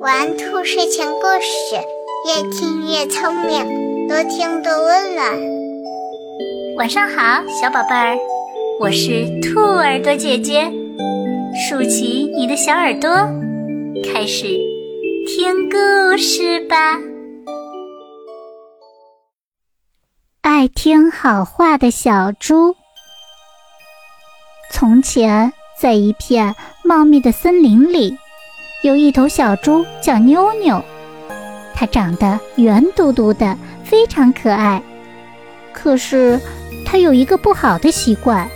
玩兔睡前故事，越听越聪明，多听多温暖。晚上好，小宝贝儿，我是兔耳朵姐姐，竖起你的小耳朵，开始听故事吧。爱听好话的小猪。从前，在一片茂密的森林里，有一头小猪叫妞妞。它长得圆嘟嘟的，非常可爱。可是，它有一个不好的习惯，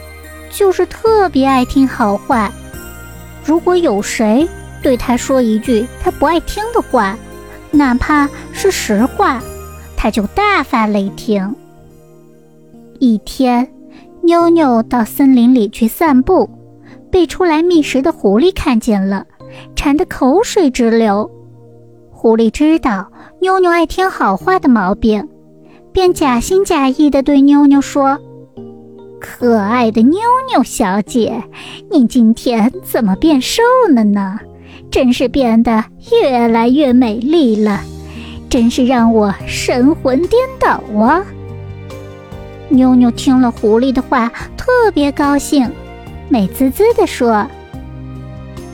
就是特别爱听好话。如果有谁对它说一句它不爱听的话，哪怕是实话，它就大发雷霆。一天。妞妞到森林里去散步，被出来觅食的狐狸看见了，馋得口水直流。狐狸知道妞妞爱听好话的毛病，便假心假意地对妞妞说：“可爱的妞妞小姐，你今天怎么变瘦了呢？真是变得越来越美丽了，真是让我神魂颠倒啊！”妞妞听了狐狸的话，特别高兴，美滋滋地说：“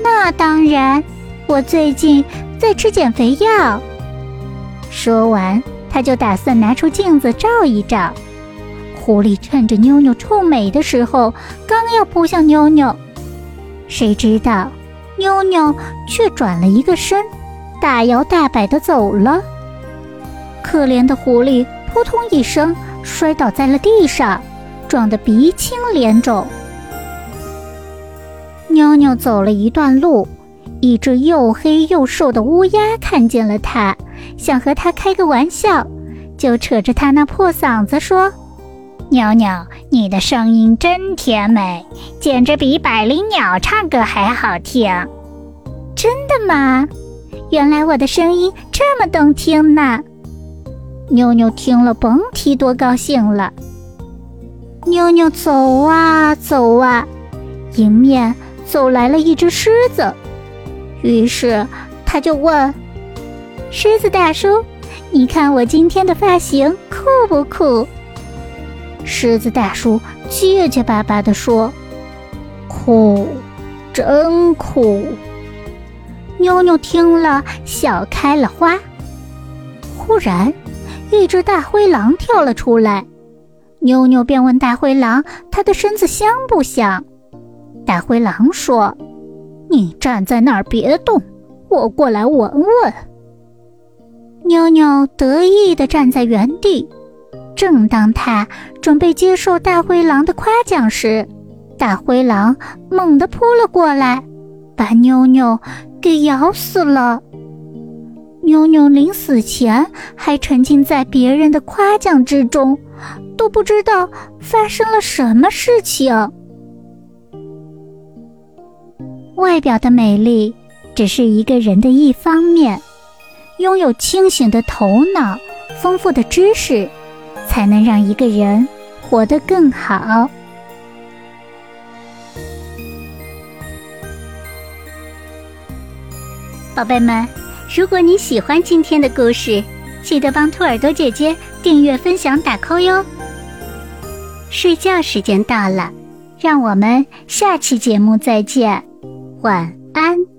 那当然，我最近在吃减肥药。”说完，他就打算拿出镜子照一照。狐狸趁着妞妞臭美的时候，刚要扑向妞妞，谁知道妞妞却转了一个身，大摇大摆地走了。可怜的狐狸扑通一声。摔倒在了地上，撞得鼻青脸肿。妞妞走了一段路，一只又黑又瘦的乌鸦看见了它，想和它开个玩笑，就扯着它那破嗓子说：“妞妞，你的声音真甜美，简直比百灵鸟唱歌还好听。”“真的吗？原来我的声音这么动听呢。”妞妞听了，甭提多高兴了。妞妞走啊走啊，迎面走来了一只狮子，于是他就问：“狮子大叔，你看我今天的发型酷不酷？”狮子大叔结结巴巴地说：“酷，真酷。”妞妞听了，笑开了花。忽然。一只大灰狼跳了出来，妞妞便问大灰狼：“它的身子香不香？”大灰狼说：“你站在那儿别动，我过来闻闻。”妞妞得意地站在原地。正当他准备接受大灰狼的夸奖时，大灰狼猛地扑了过来，把妞妞给咬死了。妞妞临死前还沉浸在别人的夸奖之中，都不知道发生了什么事情。外表的美丽只是一个人的一方面，拥有清醒的头脑、丰富的知识，才能让一个人活得更好。宝贝们。如果你喜欢今天的故事，记得帮兔耳朵姐姐订阅、分享、打 call 哟。睡觉时间到了，让我们下期节目再见，晚安。